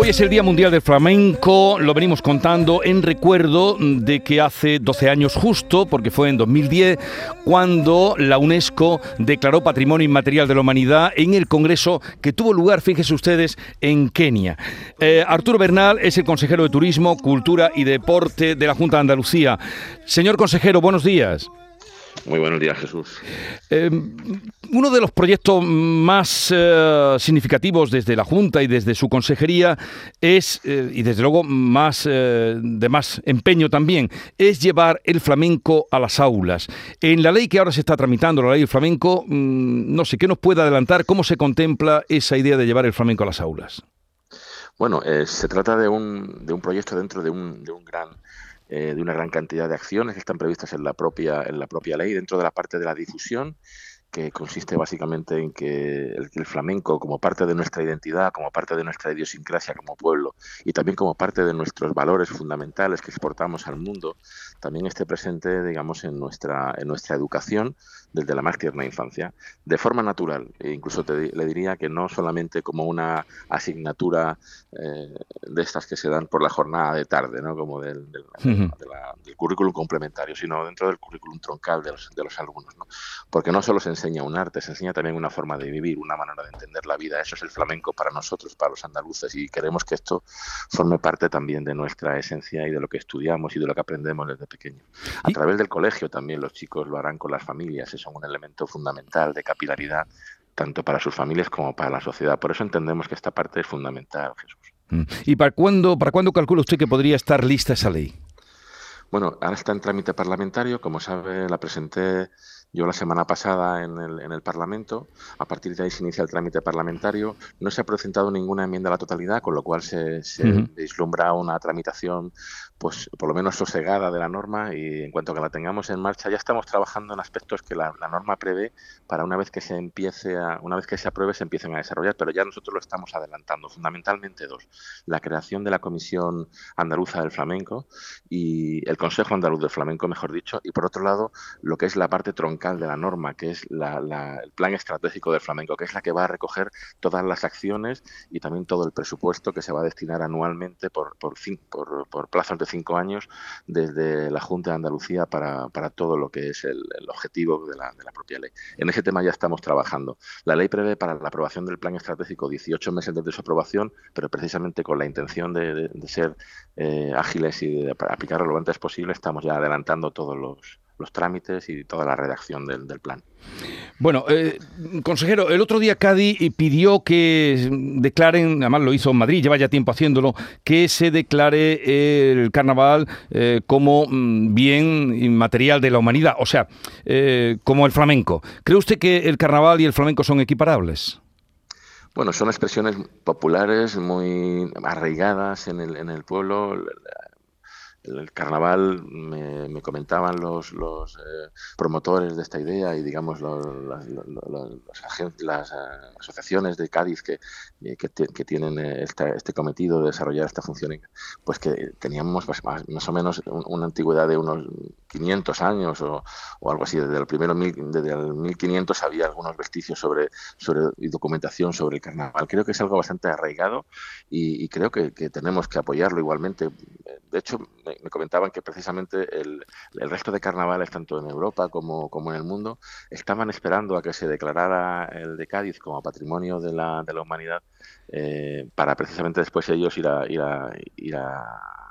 Hoy es el Día Mundial del Flamenco, lo venimos contando en recuerdo de que hace 12 años justo, porque fue en 2010, cuando la UNESCO declaró Patrimonio Inmaterial de la Humanidad en el Congreso que tuvo lugar, fíjense ustedes, en Kenia. Eh, Arturo Bernal es el consejero de Turismo, Cultura y Deporte de la Junta de Andalucía. Señor consejero, buenos días. Muy buenos días, Jesús. Eh, uno de los proyectos más eh, significativos desde la Junta y desde su consejería es, eh, y desde luego más de más empeño también, es llevar el flamenco a las aulas. En la ley que ahora se está tramitando, la ley del flamenco, mm, no sé, ¿qué nos puede adelantar? ¿Cómo se contempla esa idea de llevar el flamenco a las aulas? Bueno, se trata de un, de un proyecto dentro de un, de un gran eh, de una gran cantidad de acciones que están previstas en la propia en la propia ley dentro de la parte de la difusión que consiste básicamente en que el, flamenco, como parte de nuestra identidad, como parte de nuestra idiosincrasia como pueblo y también como parte de nuestros valores fundamentales que exportamos al mundo, también esté presente, digamos, en nuestra, en nuestra educación desde la más tierna infancia, de forma natural. E incluso te, le diría que no solamente como una asignatura eh, de estas que se dan por la jornada de tarde, ¿no? como del, del, del currículum complementario, sino dentro del currículum troncal de los, de los alumnos. ¿no? Porque no solo se enseña un arte, se enseña también una forma de vivir, una manera de entender la vida. Eso es el flamenco para nosotros, para los andaluces, y queremos que esto forme parte también de nuestra esencia y de lo que estudiamos y de lo que aprendemos desde pequeño. A través del colegio también los chicos lo harán con las familias, son un elemento fundamental de capilaridad tanto para sus familias como para la sociedad. Por eso entendemos que esta parte es fundamental, Jesús. Mm. ¿Y para cuándo, para cuándo calcula usted que podría estar lista esa ley? Bueno, ahora está en trámite parlamentario. Como sabe, la presenté yo la semana pasada en el, en el Parlamento, a partir de ahí se inicia el trámite parlamentario, no se ha presentado ninguna enmienda a la totalidad, con lo cual se, se vislumbra una tramitación pues por lo menos sosegada de la norma y en cuanto que la tengamos en marcha ya estamos trabajando en aspectos que la, norma prevé para una vez que se empiece a, una vez que se apruebe se empiecen a desarrollar, pero ya nosotros lo estamos adelantando, fundamentalmente dos, la creación de la Comisión Andaluza del Flamenco y el Consejo Andaluz del Flamenco, mejor dicho, y por otro lado lo que es la parte troncal de la norma, que es el plan estratégico del flamenco, que es la que va a recoger todas las acciones y también todo el presupuesto que se va a destinar anualmente por, por, por, por plazos de cinco años desde la Junta de Andalucía para, para todo lo que es el, objetivo de la, de la, propia ley. En ese tema ya estamos trabajando. La ley prevé para la aprobación del plan estratégico 18 meses desde su aprobación, pero precisamente con la intención de, de, ser eh, ágiles y de aplicarlo lo antes posible, estamos ya adelantando todos los, los trámites y toda la redacción del, del plan. Bueno, eh, consejero, el otro día Cádiz pidió que declaren, además lo hizo en Madrid, lleva ya tiempo haciéndolo, que se declare el carnaval eh, como mm, bien inmaterial de la humanidad, o sea, eh, como el flamenco. ¿Cree usted que el carnaval y el flamenco son equiparables? Bueno, son expresiones populares muy arraigadas en el, en el pueblo el carnaval me, comentaban los, los eh, promotores de esta idea y digamos los, las, eh, asociaciones de Cádiz que, eh, tienen este cometido de desarrollar esta función, pues que teníamos pues, más, o menos una antigüedad de unos 500 años o, algo así. Desde el primero desde el 1500 había algunos vestigios sobre, sobre y documentación sobre el carnaval. Creo que es algo bastante arraigado y, creo que, tenemos que apoyarlo igualmente. De hecho, me, comentaban que precisamente el, resto de carnavales, tanto en Europa como, como, en el mundo, estaban esperando a que se declarara el de Cádiz como patrimonio de la, de la humanidad eh, para precisamente después ellos ir a, ir a, ir a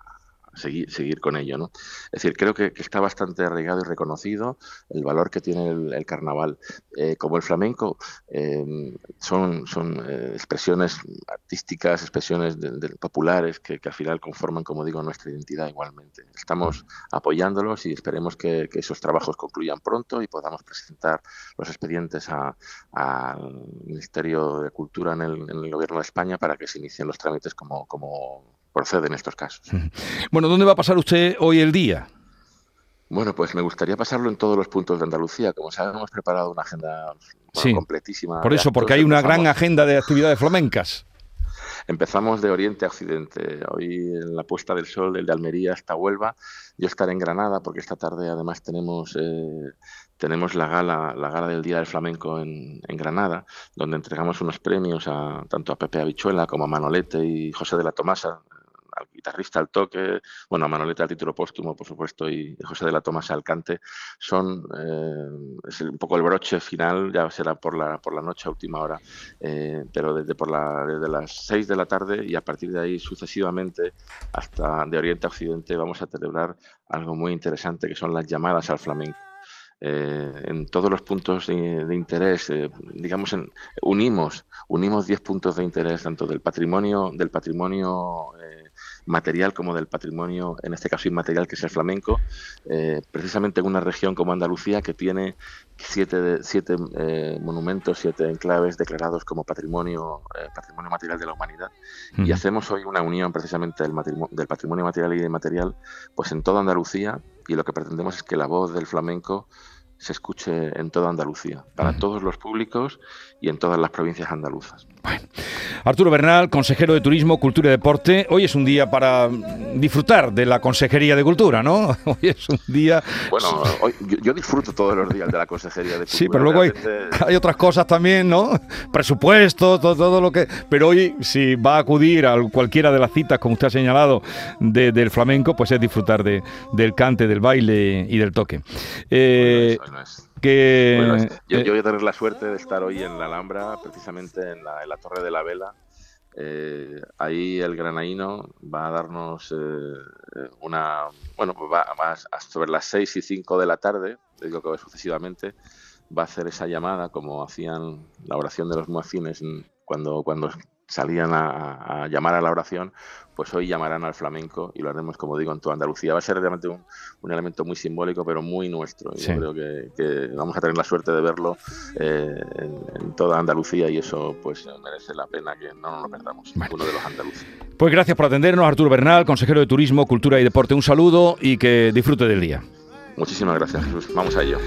seguir, seguir con ello. ¿no? Es decir, creo que, está bastante arraigado y reconocido el valor que tiene el, carnaval. Eh, como el flamenco, em, son, son eh, expresiones artísticas, expresiones de, populares que, al final conforman, como digo, nuestra identidad igualmente. Estamos apoyándolos y esperemos que, esos trabajos concluyan pronto y podamos presentar los expedientes al Ministerio de Cultura en el, en el Gobierno de España para que se inicien los trámites como, como procede en estos casos. Bueno, ¿dónde va a pasar usted hoy el día? Bueno, pues me gustaría pasarlo en todos los puntos de Andalucía. Como saben, hemos preparado una agenda completísima. Por eso, porque hay una gran agenda de actividades flamencas. Empezamos de oriente a occidente. Hoy en la puesta del sol, del de Almería hasta Huelva. Yo estaré en Granada porque esta tarde además tenemos eh, tenemos la gala, la gala del Día del Flamenco en, en, Granada, donde entregamos unos premios a tanto a Pepe Habichuela como a Manolete y José de la Tomasa, al guitarrista al toque, bueno, a Manolete al título póstumo, por supuesto, y José de la Tomasa al cante, son eh, es un poco el broche final, ya será por la, por la noche a última hora, eh, pero desde, por la, desde las 6 de la tarde y a partir de ahí sucesivamente hasta de Oriente a Occidente vamos a celebrar algo muy interesante que son las llamadas al flamenco. Eh, en todos los puntos de, interés, digamos, en, unimos unimos 10 puntos de interés tanto del patrimonio del patrimonio material como del patrimonio, en este caso inmaterial, que es el flamenco, precisamente en una región como Andalucía que tiene siete, siete monumentos, siete enclaves declarados como patrimonio patrimonio material de la humanidad. Y hacemos hoy una unión precisamente del, del patrimonio material y inmaterial, pues en toda Andalucía y lo que pretendemos es que la voz del flamenco se escuche en toda Andalucía, para todos los públicos y en todas las provincias andaluzas. Arturo Bernal, consejero de Turismo, Cultura y Deporte. Hoy es un día para disfrutar de la Consejería de Cultura, ¿no? Hoy es un día... Bueno, yo, disfruto todos los días de la Consejería de Cultura. Sí, pero luego hay, otras cosas también, ¿no? Presupuestos, todo, todo, lo que... Pero hoy, si va a acudir a cualquiera de las citas, como usted ha señalado, del flamenco, pues es disfrutar de, del cante, del baile y del toque. Eh, que, yo, voy a tener la suerte de estar hoy en la Alhambra, precisamente en la, Torre de la Vela. Eh, ahí el granaíno va a darnos eh, una. Bueno, pues va, a sobre las 6 y 5 de la tarde, digo que sucesivamente, va a hacer esa llamada como hacían la oración de los muafines cuando, cuando salían a, llamar a la oración, pues hoy llamarán al flamenco y lo haremos, como digo, en toda Andalucía. Va a ser realmente un, elemento muy simbólico, pero muy nuestro. Yo creo que, vamos a tener la suerte de verlo eh, en, toda Andalucía y eso pues merece la pena que no nos lo perdamos, uno de los andaluces. Pues gracias por atendernos, Arturo Bernal, consejero de Turismo, Cultura y Deporte. Un saludo y que disfrute del día. Muchísimas gracias, Jesús. Vamos a ello.